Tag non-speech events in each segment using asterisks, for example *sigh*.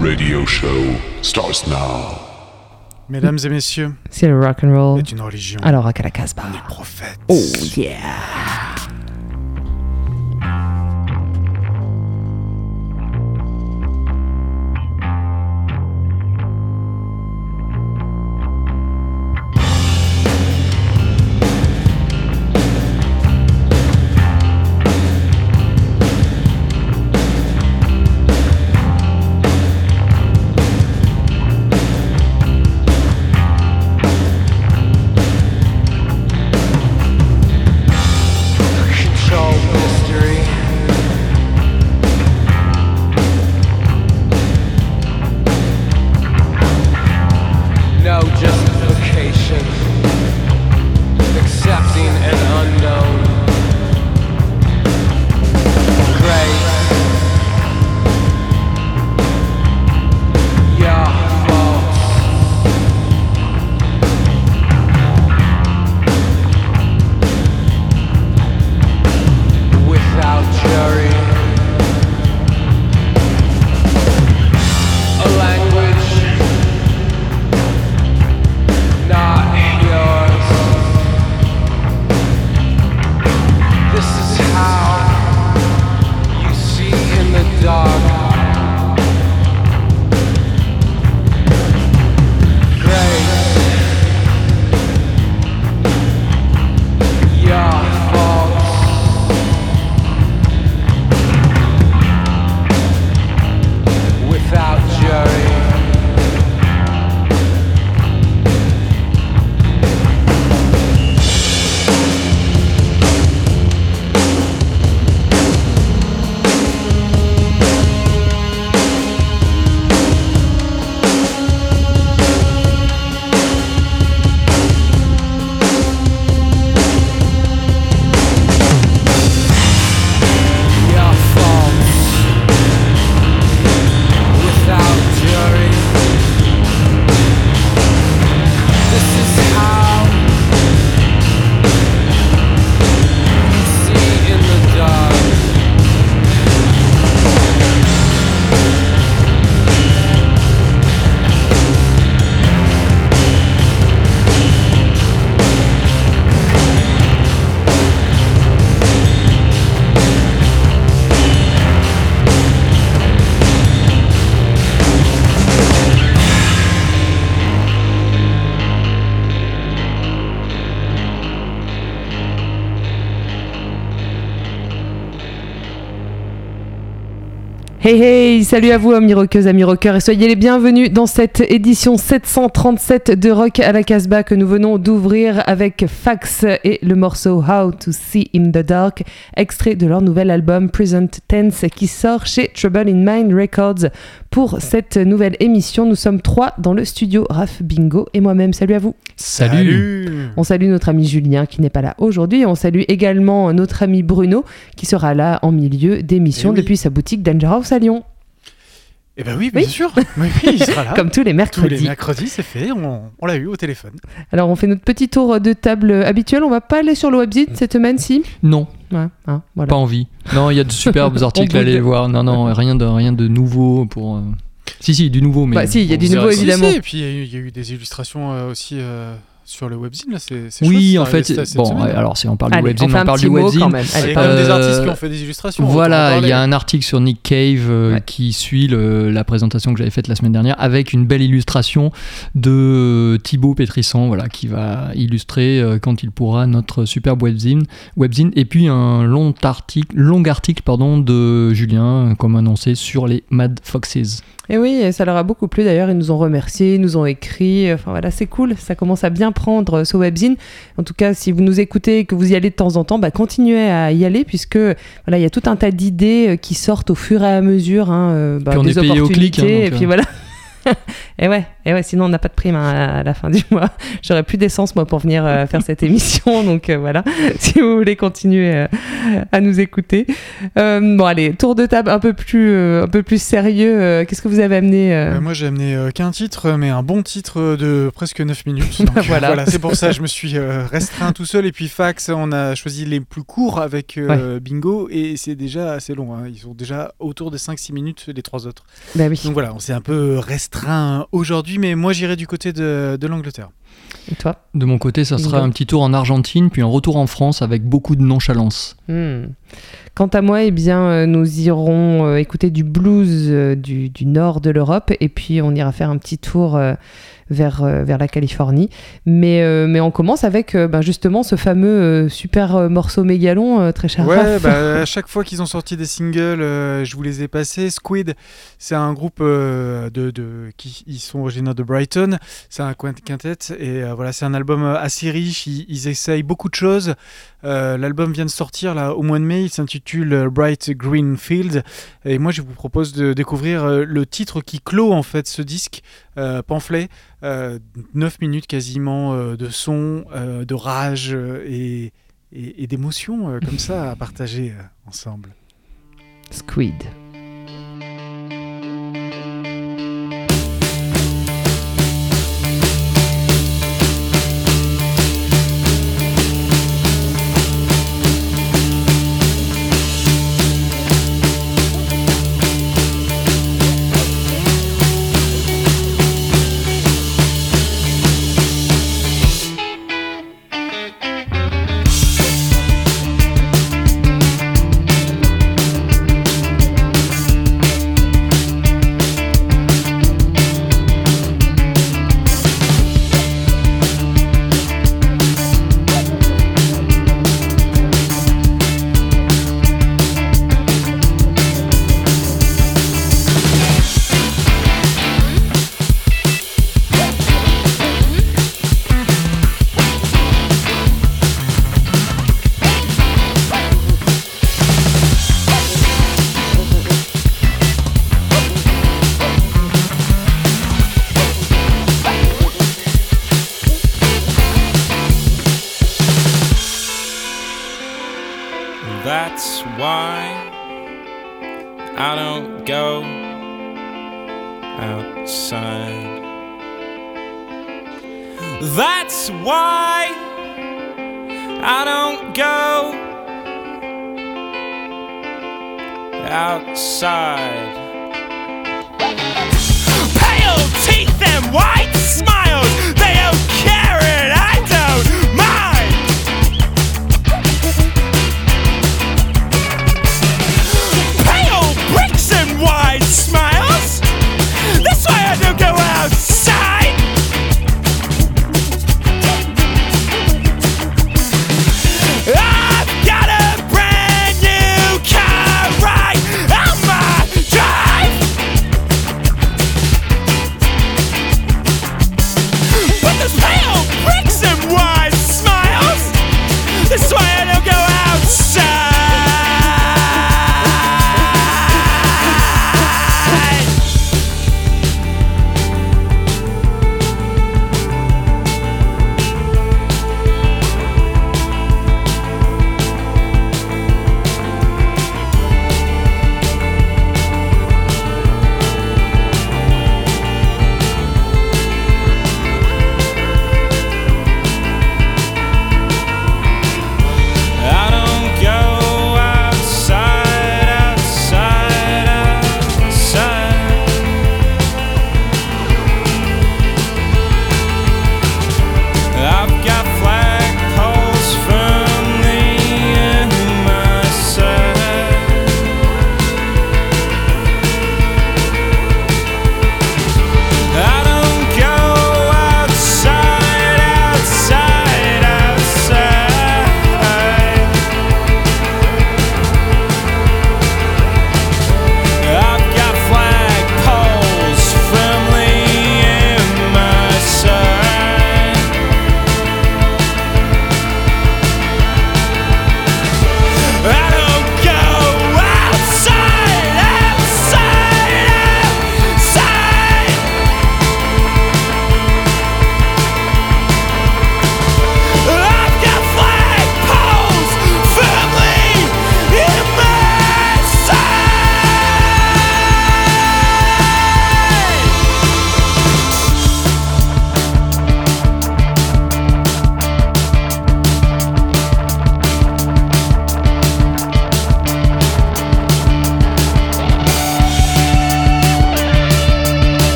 radio show starts now. Mesdames et messieurs, C'est le rock and roll. est une religion. Alors rock à la Casbah. On est prophète. Oh yeah. Hey hey, salut à vous amis rockeuses, amis rockeurs et soyez les bienvenus dans cette édition 737 de Rock à la Casbah que nous venons d'ouvrir avec Fax et le morceau How to See in the Dark, extrait de leur nouvel album Present Tense qui sort chez Trouble in Mind Records. Pour cette nouvelle émission, nous sommes trois dans le studio, Raph Bingo et moi-même. Salut à vous. Salut. On salue notre ami Julien qui n'est pas là aujourd'hui. On salue également notre ami Bruno qui sera là en milieu d'émission Eh oui. depuis sa boutique Danger House à Lyon. Eh ben oui, bien Oui. sûr. Oui, oui, il sera là. *laughs* Comme tous les tous mercredis. les mercredis, c'est fait. On, on l'a eu au téléphone. Alors on fait notre petit tour de table habituel. On va pas aller sur le website cette semaine, si? Non, Ouais, hein, voilà. pas envie. Non, il y a de superbes *laughs* articles à aller voir. Non, non, rien de, rien de nouveau pour. euh, Si, si, du nouveau, mais. Bah, si, il y a du nouveau. Si, évidemment. si, et puis il y a eu- il y, a eu des illustrations euh, aussi euh, sur le webzine. Là, c'est, Oui, en fait, bon, semaine. alors si on parle Allez, du webzine, on parle du webzine. quand même. Allez, quand des Euh, artistes qui ont fait des illustrations. Voilà, il y a un article sur Nick Cave euh, Ouais. qui suit le- la présentation que j'avais faite la semaine dernière avec une belle illustration de euh, Thibaut Pétrisson, voilà, qui va illustrer euh, quand il pourra notre superbe webzine, webzine et puis un long article, long article pardon, de Julien, comme annoncé, sur les Mad Foxes. Et oui, et ça leur a beaucoup plu d'ailleurs. Ils nous ont remerciés, ils nous ont écrit. Enfin voilà, c'est cool. Ça commence à bien prendre euh, ce webzine. En tout cas, si vous nous écoutez et que vous y allez de temps en temps, bah, continuez à y aller puisque voilà, il y a tout un tas d'idées euh, qui sortent au fur et à mesure hein, euh, bah, Puis on des est payé au clic, hein, donc, et puis euh. voilà. *laughs* Et ouais, et ouais, sinon on n'a pas de prime hein, à, la fin du *laughs* mois. J'aurais plus d'essence moi pour venir euh, faire cette émission, *laughs* donc euh, voilà. Si vous voulez continuer euh, à nous écouter. Bon allez, tour de table un peu plus, un peu plus sérieux. Qu'est-ce que vous avez amené moi j'ai amené qu'un titre, mais un bon titre de presque 9 minutes. Donc, Voilà. voilà, c'est pour ça je me suis restreint tout seul. Et puis Fax, on a choisi les plus courts avec Bingo, et c'est déjà assez long. hein. Ils sont déjà autour de 5-6 minutes, les trois autres. Bah oui. Donc voilà, on s'est un peu restreint aujourd'hui, mais moi j'irai du côté de, de l'Angleterre. Et toi? De mon côté, ça sera un petit tour en Argentine, puis un retour en France avec beaucoup de nonchalance. Hmm. Quant à moi, eh bien, euh, nous irons euh, écouter du blues euh, du, du nord de l'Europe et puis on ira faire un petit tour vers, vers la Californie. Mais, euh, mais on commence avec euh, ben, justement ce fameux euh, super morceau mégalon, très cher Ouais, bah, à *laughs* chaque fois qu'ils ont sorti des singles, je vous les ai passés. Squid, c'est un groupe de, de- qui ils sont originaires de Brighton. C'est un quint- quintet et voilà, c'est un album assez riche. Ils, ils essayent beaucoup de choses. Euh, L'album vient de sortir là au mois de mai. Il s'intitule euh, Bright Green Field. Et moi, je vous propose de découvrir euh, le titre qui clôt en fait ce disque euh, pamphlet. Euh, 9 minutes quasiment de son, de rage et et, euh, comme ça à partager ensemble. Squid. That's why I don't go outside. That's why I don't go outside. Pale teeth and white smiles,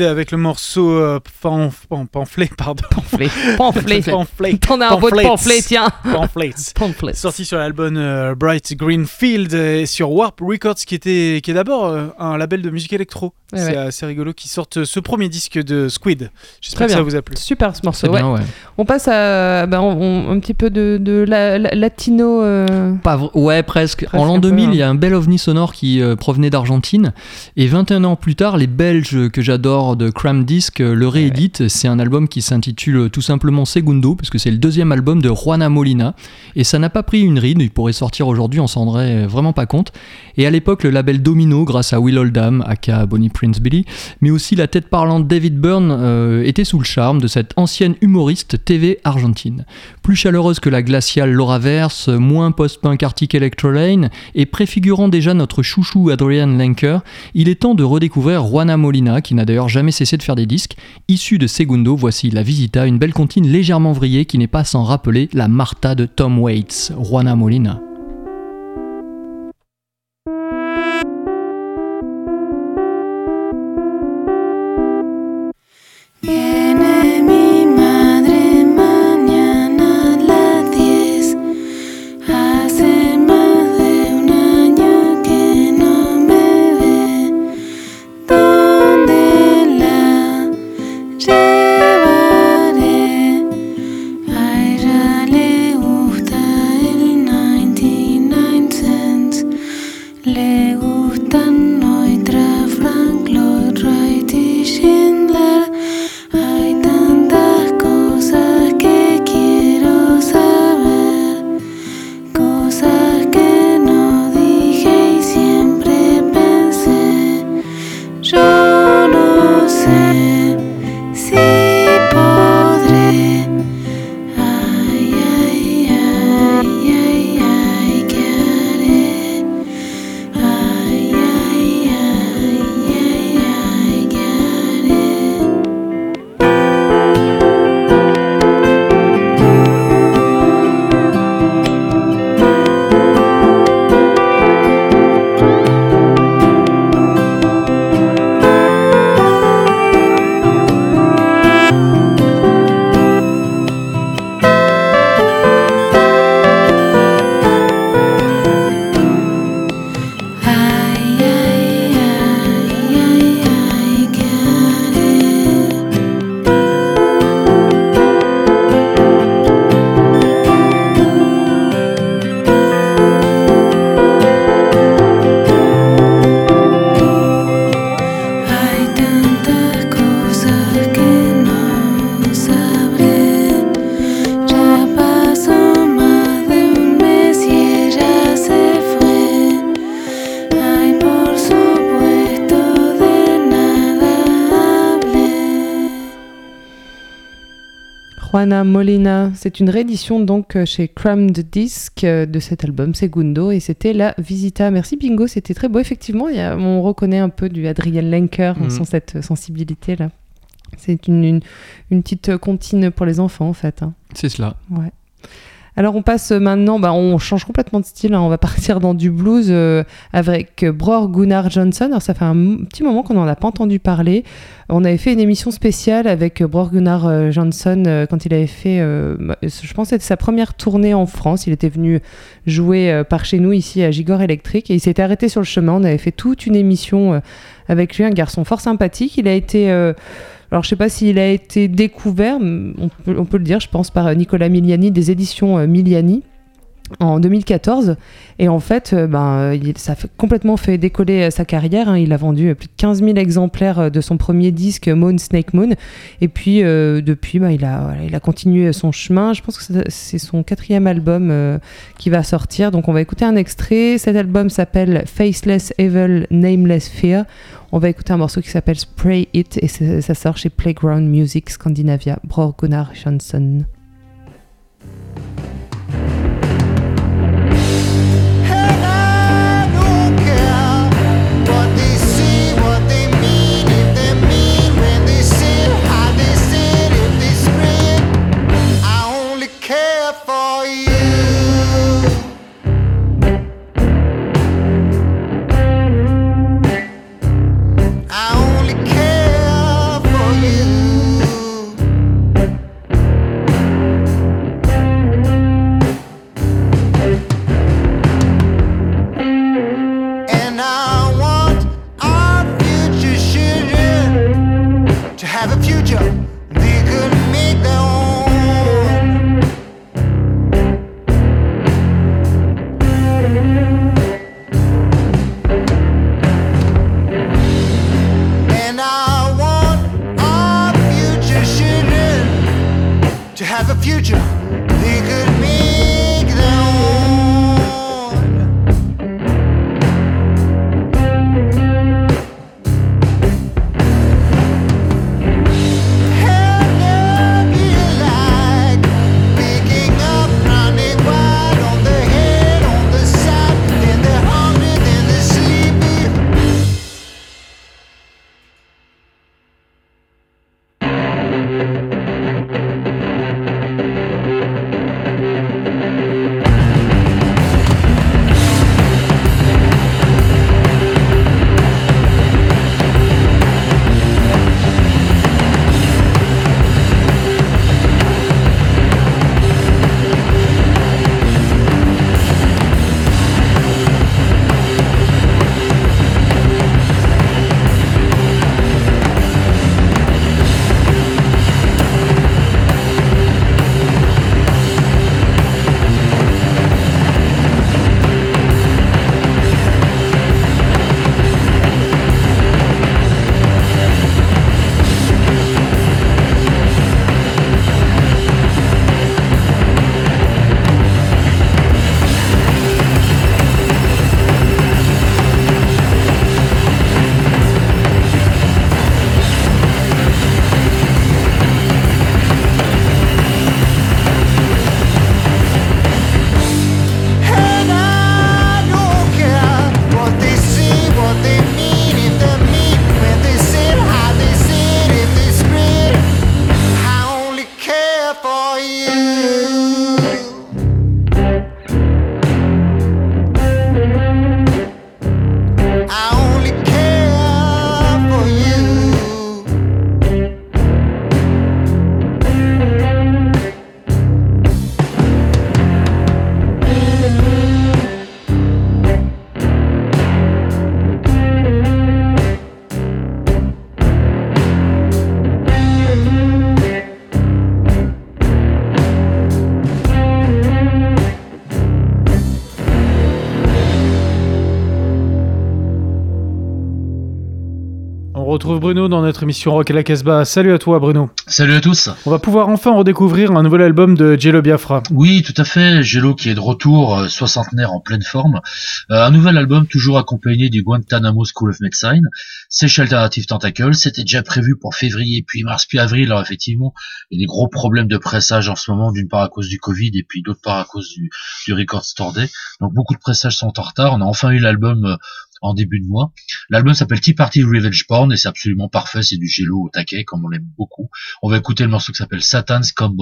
Squid avec le morceau euh, pan- pan- pamphlet, pardon. Pamphlet. *laughs* Pamphlet. Pamphlet. T'en as un beau de pamphlet, tiens. Pamphlets. *laughs* Pamphlet. Sorti sur l'album euh, Bright Greenfield et sur Warp Records, qui était qui est d'abord euh, un label de musique électro. Ouais, c'est ouais. assez rigolo qu'ils sortent ce premier disque de Squid. Très J'espère que ça vous a plu. Super ce morceau. C'est ouais. bien, ouais. On passe à ben, on- on- un petit peu de, de la- la- latino. euh, Pas ouais, presque. Presque En l'an un peu, 2000, hein. il y a un bel ovni sonore qui euh, provenait d'Argentine. Et 21 ans plus tard, les Belges que j'adore de Cram Disc euh, le rééditent. C'est un album qui s'intitule euh, tout simplement Segundo, parce que c'est le deuxième album de Juana Molina. Et ça n'a pas pris une ride. Il pourrait sortir aujourd'hui, on s'en rendrait vraiment pas compte. Et à l'époque, le label Domino, grâce à Will Oldham, aka Bonnie Prince Billy, mais aussi la tête parlante David Byrne, euh, était sous le charme de cette ancienne humoriste TV argentine. Plus chaleureuse que la glaciale Laura Verse, moins post-punk Arctic Electrolane, et préfigurant déjà notre chouchou Adrian Lenker, il est temps de redécouvrir Juana Molina, qui n'a d'ailleurs jamais cessé de faire des disques. Issu de Segundo, voici La Visita, une belle comptine légèrement vrillée qui n'est pas sans rappeler la Martha de Tom Waits, Juana Molina. Juana Molina, c'est une réédition donc euh, chez Crammed Disc euh, de cet album Segundo et c'était la Visita. Merci Bingo, c'était très beau effectivement. Il y a- on reconnaît un peu du Adrien Lenker Mhm. sent cette sensibilité là. C'est une, une, une petite comptine pour les enfants en fait. hein. C'est cela. Ouais. Alors on passe maintenant, bah, on change complètement de style, hein. on va *laughs* partir dans du blues euh, avec Bror Gunnar Johnson. Alors ça fait un petit moment qu'on n'en a pas entendu parler. On avait fait une émission spéciale avec Bror Gunnar euh, Johnson euh, quand il avait fait, euh, bah, je pense sa première tournée en France. Il était venu jouer euh, par chez nous ici à Gigor Electric et il s'était arrêté sur le chemin. On avait fait toute une émission euh, avec lui, un garçon fort sympathique. Il a été... alors, je sais pas s'il a été découvert, on peut, on peut le dire, je pense, par euh, Nicolas Miliani des éditions euh, Miliani en 2014. Et en fait, euh, ben, ça a complètement fait décoller euh, sa carrière. hein. Il a vendu euh, plus de 15 000 exemplaires de son premier disque, Moon Snake Moon. Et puis, depuis, ben, il, a, il a continué son chemin. Je pense que c'est- son quatrième album qui va sortir. Donc, on va écouter un extrait. Cet album s'appelle Faceless Evil Nameless Fear. On va écouter un morceau qui s'appelle Spray It et ça sort chez Playground Music Scandinavia, Bror Gunnar Johnson. Retrouve Bruno dans notre émission Rock à la Casbah. Salut à toi Bruno. Salut à tous. On va pouvoir enfin redécouvrir un nouvel album de Jello Biafra. Oui, tout à fait. Jello qui est de retour, euh, soixantenaire en pleine forme. Euh, un nouvel album toujours accompagné du Guantanamo School of Medicine. C'est Alternative Tentacle. C'était déjà prévu pour février, puis mars, puis avril. Alors effectivement, il y a des gros problèmes de pressage en ce moment, d'une part à cause du Covid et puis d'autre part à cause du, du Record Store Day. Donc beaucoup de pressages sont en retard. On a enfin eu l'album euh, en début de mois. L'album s'appelle Tea Party Revenge Porn et c'est absolument parfait. C'est du Jello au taquet, comme on l'aime beaucoup. On va écouter le morceau qui s'appelle Satan's Come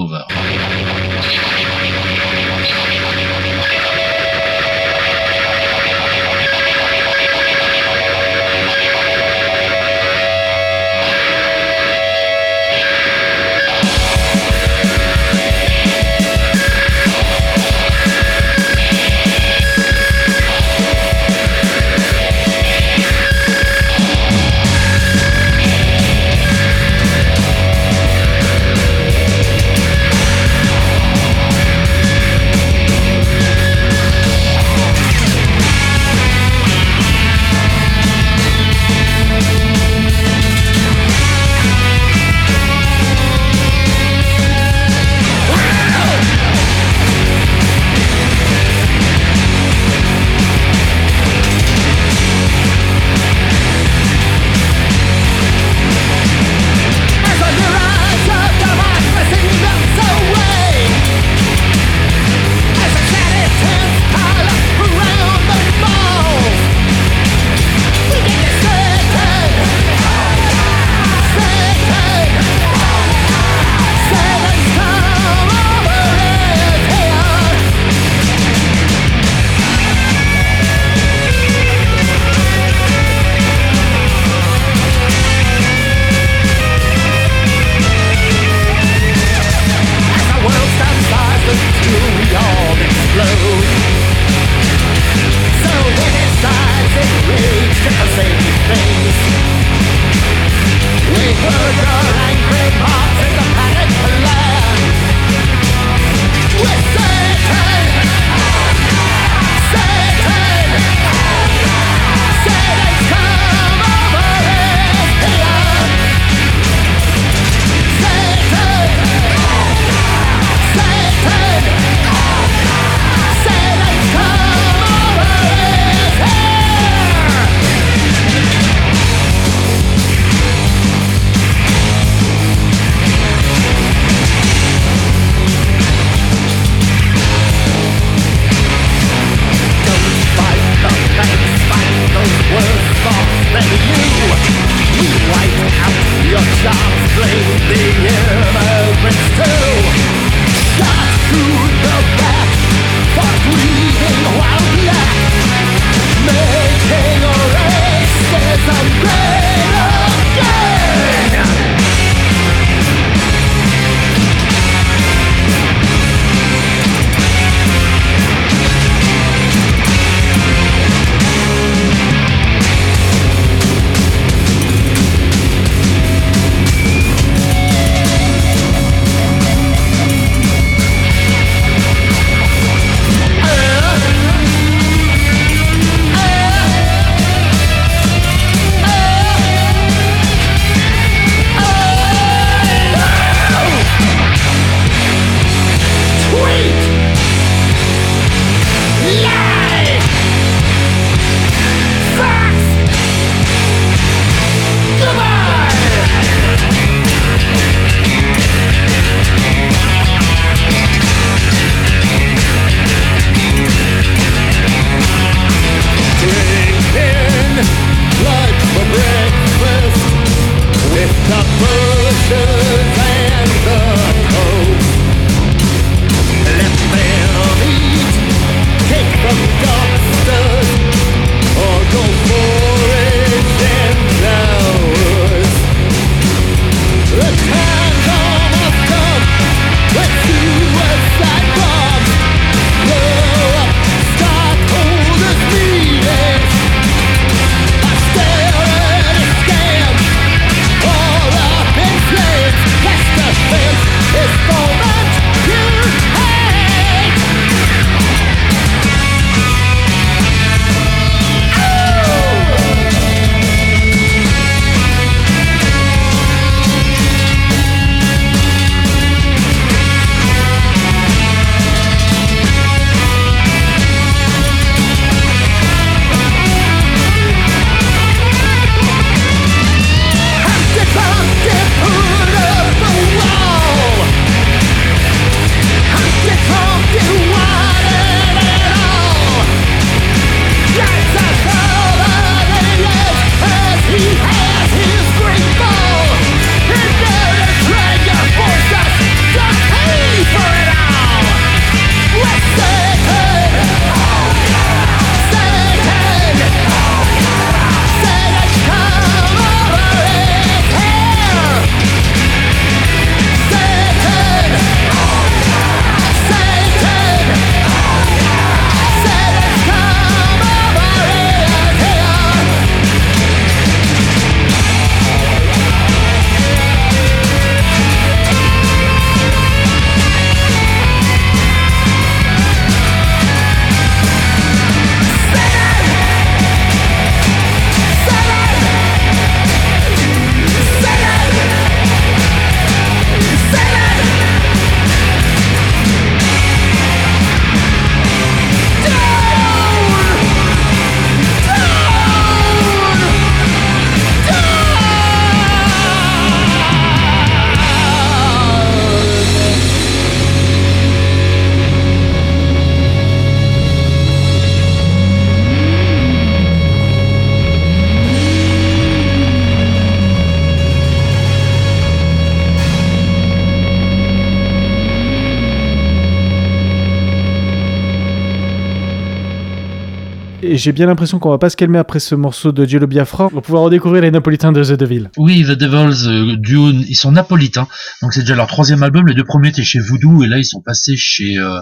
j'ai bien l'impression qu'on va pas se calmer après ce morceau de Jello Biafra. On va pouvoir redécouvrir les Napolitains de The Devil. Oui, The Devils, euh, duo, ils sont napolitains, donc c'est déjà leur troisième album. Les deux premiers étaient chez Voodoo, et là ils sont passés chez euh,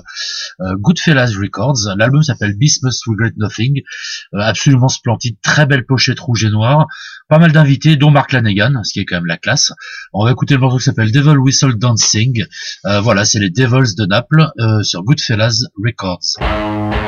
euh, Goodfellas Records. L'album s'appelle Beast Must Regret Nothing, Euh, absolument splendide, très belle pochette rouge et noire, pas mal d'invités, dont Mark Lanegan, ce qui est quand même la classe. On va écouter le morceau qui s'appelle Devil Whistle Dancing. Voilà, c'est les Devils de Naples sur Goodfellas Records.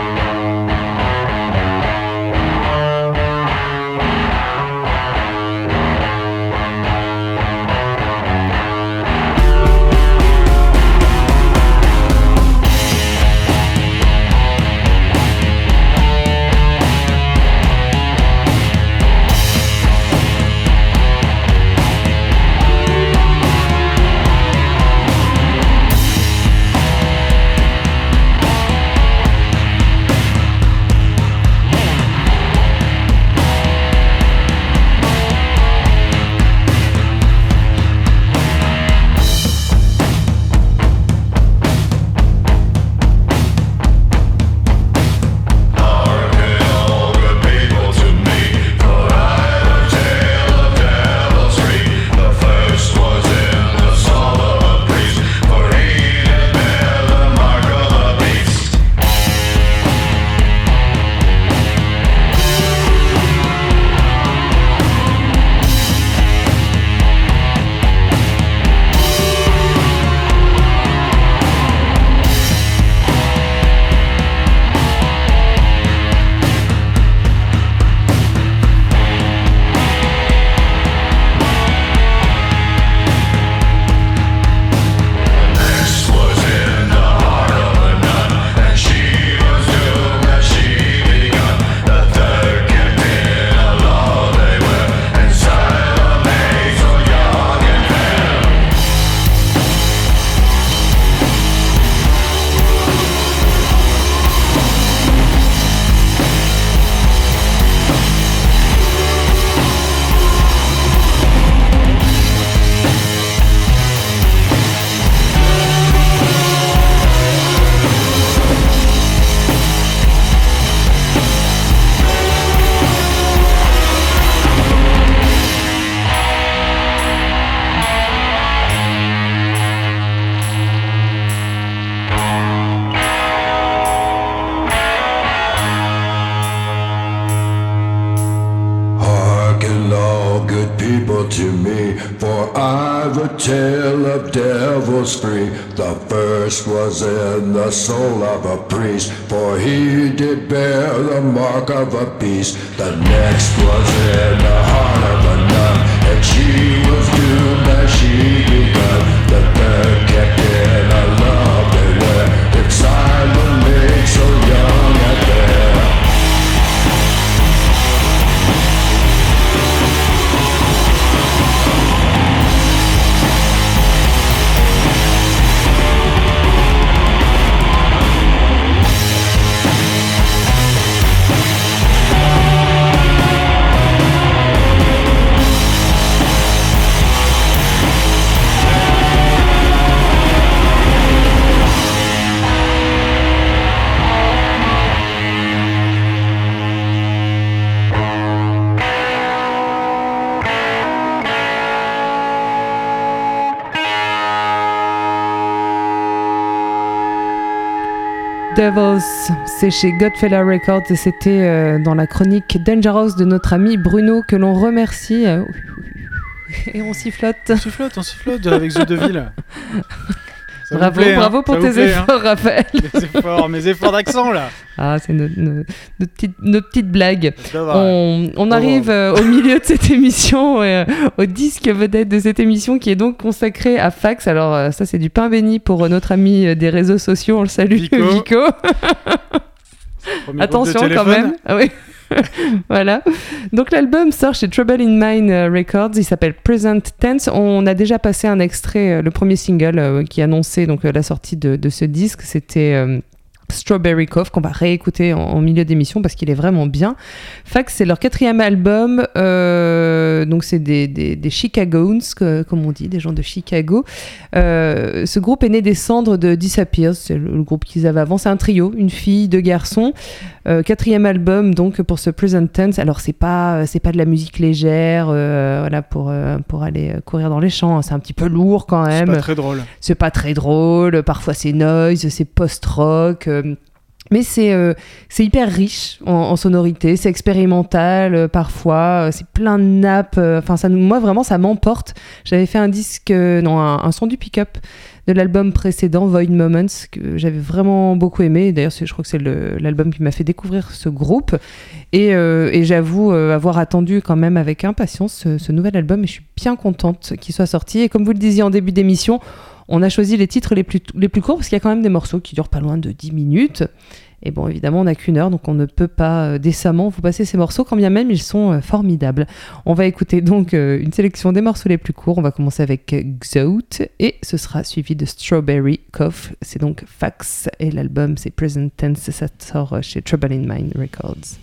Soul of a Devils, c'est chez Godfellow Records et c'était euh, dans la chronique Dangerous de notre ami Bruno que l'on remercie. euh, Et on sifflote. On sifflote, on sifflote avec The Devil. *laughs* Ça Bravo, plaît, hein bravo pour tes hein efforts, Raphaël. Mes efforts, mes efforts d'accent là. *laughs* Ah, c'est nos, nos- nos petites, nos petites blagues. Va. On, on arrive euh, au milieu de cette *laughs* émission, euh, au disque vedette de cette émission qui est donc consacré à Fax. Alors euh, ça c'est du pain béni pour euh, notre ami euh, des réseaux sociaux, on le salue *laughs* Vico. Vico. Attention quand même. Ah oui. *laughs* voilà. Donc l'album sort chez Trouble in Mind euh, Records. Il s'appelle Present Tense. On a déjà passé un extrait, euh, le premier single euh, qui annonçait donc la sortie de, ce disque. C'était Strawberry Cove qu'on va réécouter en, en milieu d'émission parce qu'il est vraiment bien. Fax, c'est leur quatrième album. Euh, donc c'est des, des, des Chicagoans, que- comme on dit, des gens de Chicago. Euh, ce groupe est né des cendres de Disappears, c'est le, le groupe qu'ils avaient avant. C'est un trio, une fille, deux garçons. Euh, quatrième album donc pour ce Present Tense. Alors c'est pas c'est pas de la musique légère, voilà pour pour aller courir dans les champs. hein. C'est un petit peu lourd quand C'est même pas très drôle. c'est pas très drôle, parfois c'est noise, c'est post-rock. Euh, mais c'est euh, hyper riche en, sonorité, c'est expérimental euh, parfois, euh, c'est plein de nappes. Enfin, ça, moi vraiment, ça m'emporte. J'avais fait un disque, non, un, son du pick-up de l'album précédent, Void Moments, que j'avais vraiment beaucoup aimé. D'ailleurs, je crois que c'est l'album qui m'a fait découvrir ce groupe. Et, j'avoue avoir attendu quand même avec impatience ce, ce nouvel album et je suis bien contente qu'il soit sorti. Et comme vous le disiez en début d'émission, on a choisi les titres les plus, courts parce qu'il y a quand même des morceaux qui durent pas loin de 10 minutes. Et bon, évidemment, on n'a qu'une heure, donc on ne peut pas euh, décemment vous passer ces morceaux, quand bien même ils sont euh, formidables. On va écouter donc euh, une sélection des morceaux les plus courts. On va commencer avec Xout et ce sera suivi de Strawberry Cough. C'est donc Fax et l'album c'est Present Tense. Ça sort chez Trouble in Mind Records.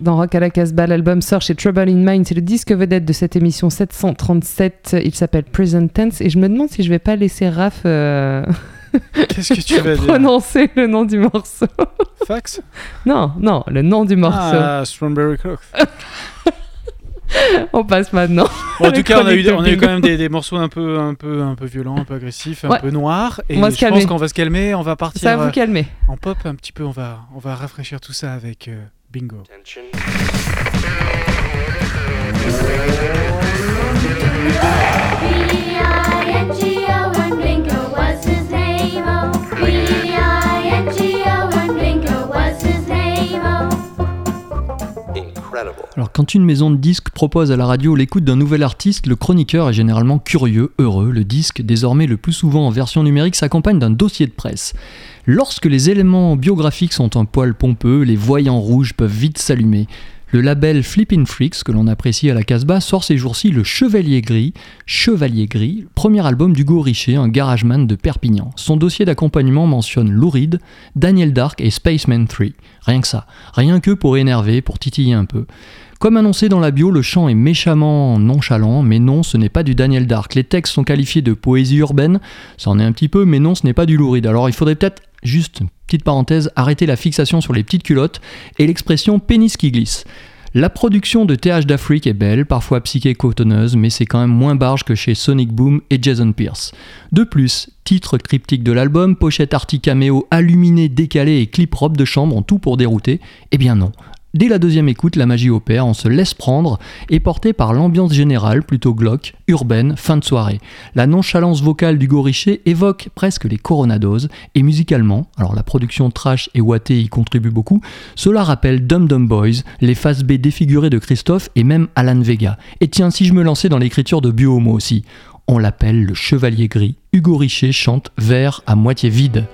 Dans Rock à la Casbah. L'album sort chez Trouble in Mind. C'est le disque vedette de cette émission 737. Il s'appelle Present Tense. Et je me demande si je vais pas laisser Raph euh, *laughs* Qu'est-ce que tu vas dire? prononcer le nom du morceau. *laughs* Fax? Non, non, le nom du morceau. Ah, Strawberry Clock. *laughs* On passe maintenant. Bon, en tout cas, on a eu, on a quand même des, des morceaux un peu, un peu, un peu violents, un peu agressifs, un peu noirs. Et je calmer. pense qu'on va se calmer. On va partir Ça va euh, vous calmer. en pop un petit peu. On va, on va rafraîchir tout ça avec euh, Bingo. Oh. Oh. Alors quand une maison de disques propose à la radio l'écoute d'un nouvel artiste, le chroniqueur est généralement curieux, heureux. Le disque, désormais le plus souvent en version numérique, s'accompagne d'un dossier de presse. Lorsque les éléments biographiques sont un poil pompeux, les voyants rouges peuvent vite s'allumer. Le label Flippin' Freaks, que l'on apprécie à la Casbah, sort ces jours-ci le Chevalier Gris, Chevalier Gris, premier album d'Hugo Richer, un garageman de Perpignan. Son dossier d'accompagnement mentionne Lou Reed, Daniel Dark et Spaceman 3. Rien que ça. Rien que pour énerver, pour titiller un peu. Comme annoncé dans la bio, le chant est méchamment nonchalant, mais non, ce n'est pas du Daniel Dark. Les textes sont qualifiés de poésie urbaine, ça en est un petit peu, mais non, ce n'est pas du Lou Reed. Alors il faudrait peut-être, juste, petite parenthèse, arrêter la fixation sur les petites culottes et l'expression pénis qui glisse. La production de TH d'Afrique est belle, parfois psyché cotonneuse, mais c'est quand même moins barge que chez Sonic Boom et Jason Pierce. De plus, titre cryptique de l'album, pochette arty caméo, illuminé, décalé et clip robe de chambre ont tout pour dérouter. Eh bien non. Dès la deuxième écoute, la magie opère, on se laisse prendre et porté par l'ambiance générale, plutôt glauque, urbaine, fin de soirée. La nonchalance vocale d'Hugo Richet évoque presque les coronados, et musicalement, alors la production trash et watté y contribue beaucoup, cela rappelle Dum Dum Boys, les faces B défigurées de Christophe et même Alan Vega. Et tiens, si je me lançais dans l'écriture de Buomo aussi, on l'appelle le Chevalier Gris. Hugo Richet chante Verre à moitié vide.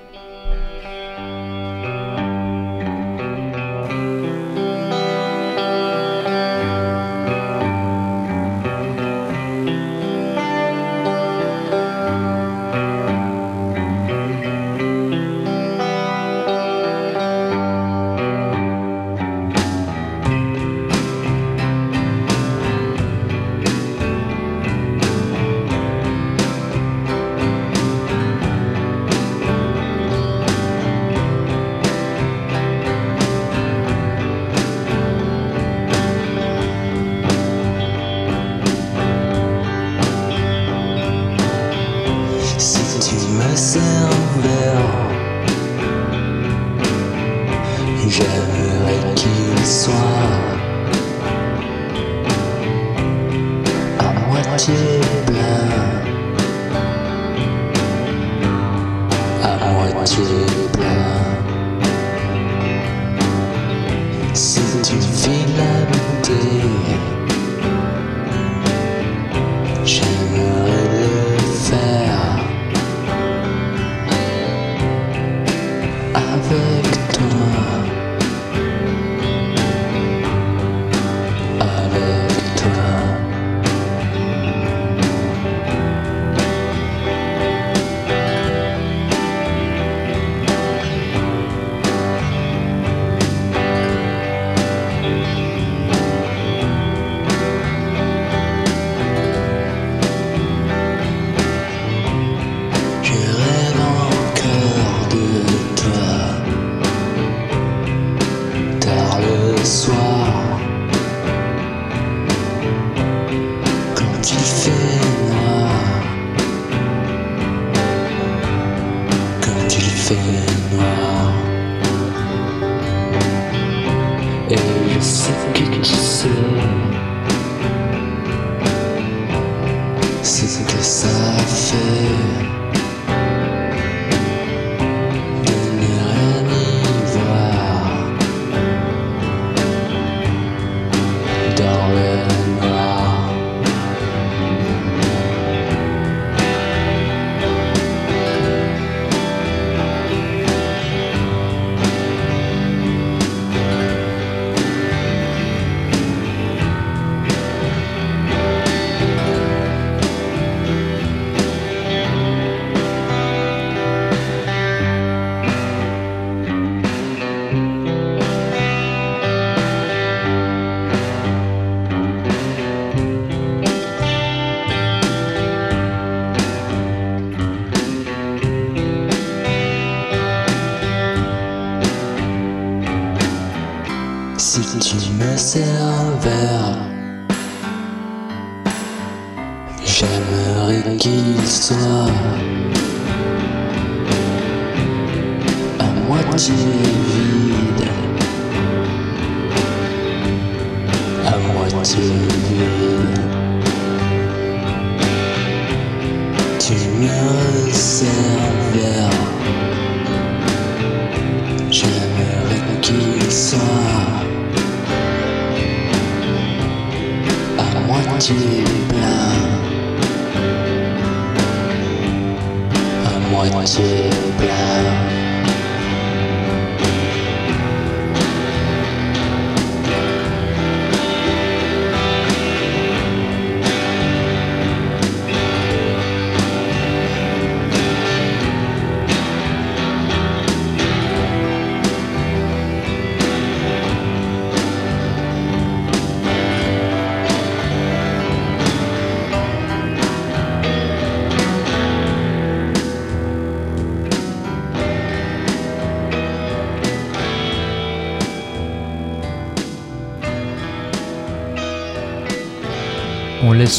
Quand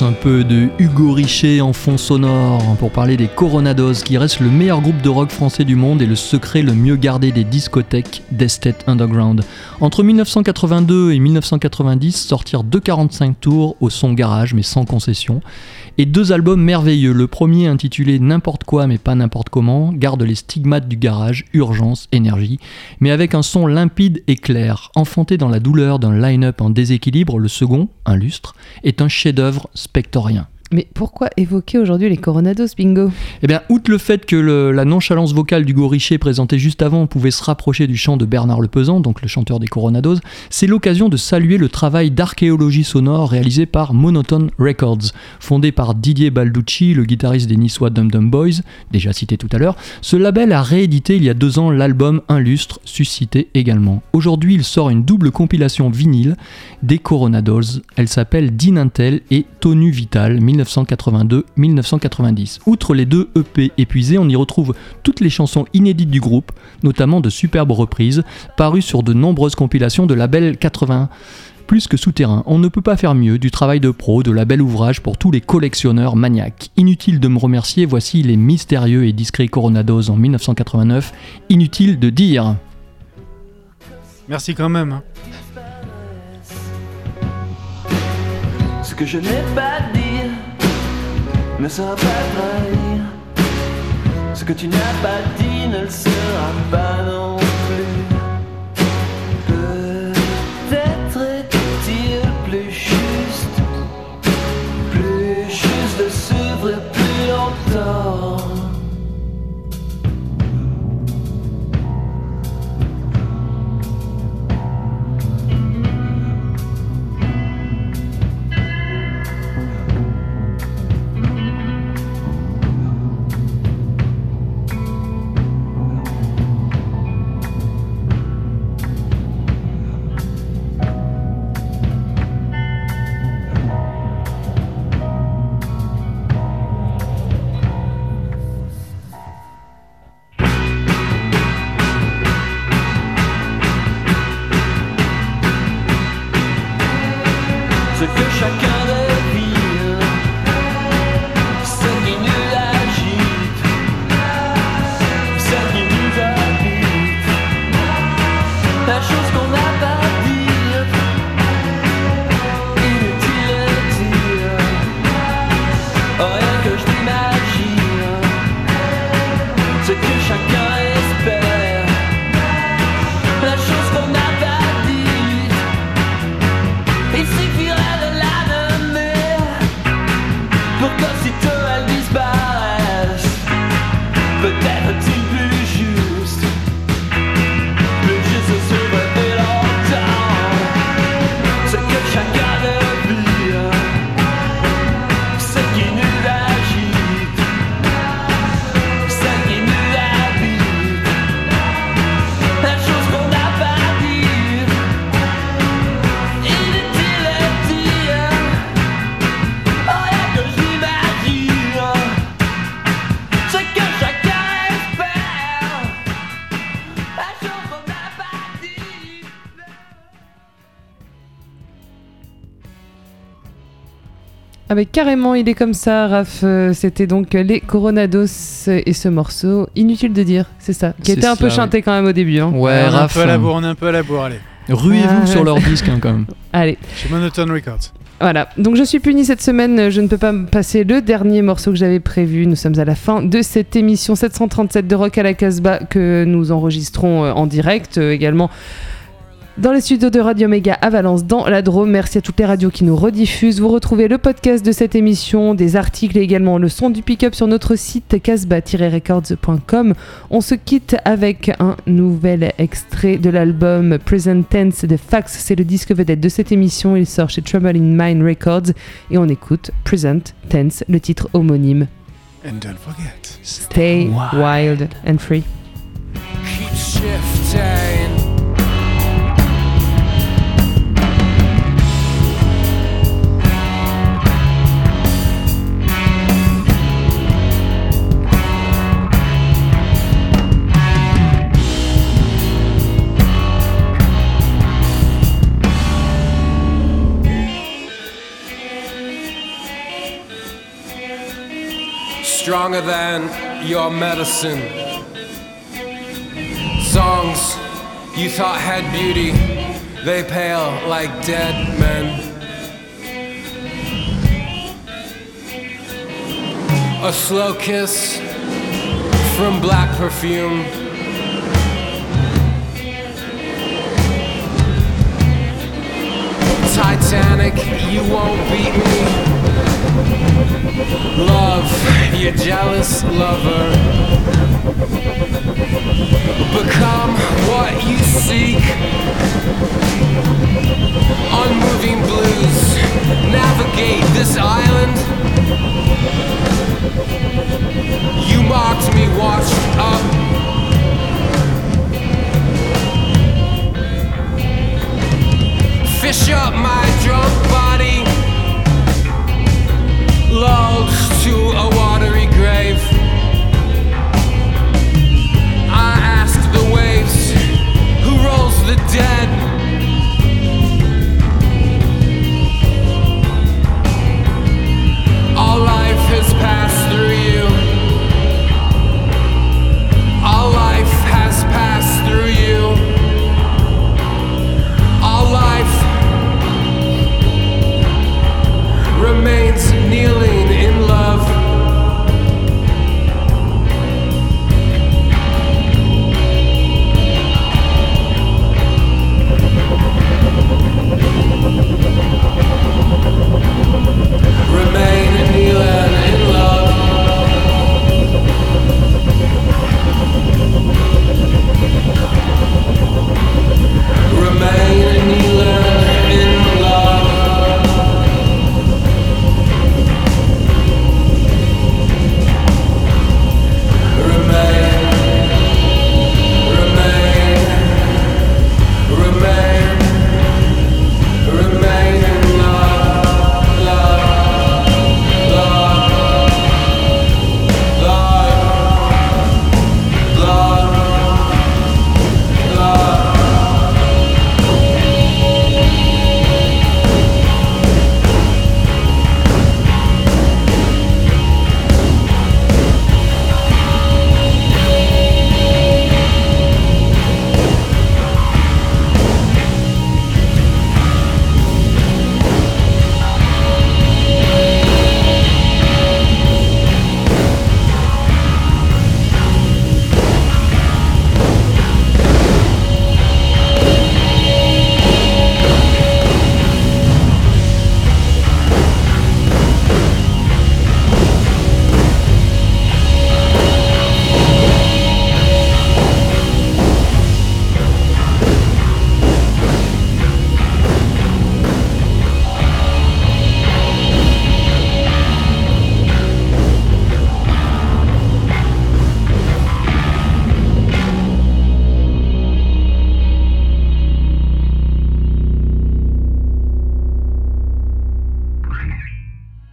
un peu de Hugo Richet en fond sonore pour parler des Coronados qui restent le meilleur groupe de rock français du monde et le secret le mieux gardé des discothèques d'esthète underground. Entre 1982 et 1990 sortirent deux 45 tours au son garage mais sans concession et deux albums merveilleux. Le premier intitulé N'importe quoi mais pas n'importe comment garde les stigmates du garage, urgence, énergie, mais avec un son limpide et clair. Enfanté dans la douleur d'un line-up en déséquilibre, le second, un lustre, est un chef-d'œuvre spectorien. Mais pourquoi évoquer aujourd'hui les Coronados, bingo Eh bien, outre le fait que la nonchalance vocale d'Hugo Richet présenté juste avant pouvait se rapprocher du chant de Bernard Le Pesant, donc le chanteur des Coronados, c'est l'occasion de saluer le travail d'archéologie sonore réalisé par Monotone Records. Fondé par Didier Balducci, le guitariste des niçois Dum Dum Boys, déjà cité tout à l'heure, ce label a réédité il y a deux ans l'album Un lustre, suscité également. Aujourd'hui, il sort une double compilation vinyle des Coronados. Elle s'appelle Dinintel et Tonu Vital 1982-1990. Outre les deux EP épuisés, on y retrouve toutes les chansons inédites du groupe, notamment de superbes reprises, parues sur de nombreuses compilations de label 80 plus que souterrain. On ne peut pas faire mieux du travail de pro, de la belle ouvrage pour tous les collectionneurs maniaques. Inutile de me remercier, voici les mystérieux et discrets Coronados en 1989. Inutile de dire. Merci quand même. hein. Ce que je n'ai pas dit ne sera pas trahi. Ce que tu n'as pas dit ne le sera pas non Avec carrément, il est comme ça, Raph. Euh, C'était donc les Coronados et ce morceau, inutile de dire, c'est ça, qui était un peu chanté quand même au début. hein. Ouais, on est un Raph, peu à la euh, bourre, on est un peu à la bourre, allez. ruez-vous Ah, sur leur disque hein, quand même. *laughs* Allez, Chez Monotone Records. voilà. Donc je suis punie cette semaine, je ne peux pas me passer le dernier morceau que j'avais prévu. Nous sommes à la fin de cette émission 737 de Rock à la Casbah que nous enregistrons euh, en direct euh, également. Dans les studios de Radio Méga à Valence, dans la Drôme. Merci à toutes les radios qui nous rediffusent. Vous retrouvez le podcast de cette émission, des articles et également le son du pick-up sur notre site casbah-records.com. On se quitte avec un nouvel extrait de l'album Present Tense de Fax. C'est le disque vedette de cette émission. Il sort chez Trouble in Mind Records. Et on écoute Present Tense, le titre homonyme. And don't forget. Stay wild and free. Keep shifting. Stronger than your medicine. Songs you thought had beauty, they pale like dead men. A slow kiss from black perfume. Titanic, you won't beat me. Love, you jealous lover. Become what you seek. Unmoving blues, navigate this island. You mocked me, washed up. Fish up my drunk body, lulled to a watery grave. I ask the waves, who rolls the dead? All life has passed through you. Remains kneeling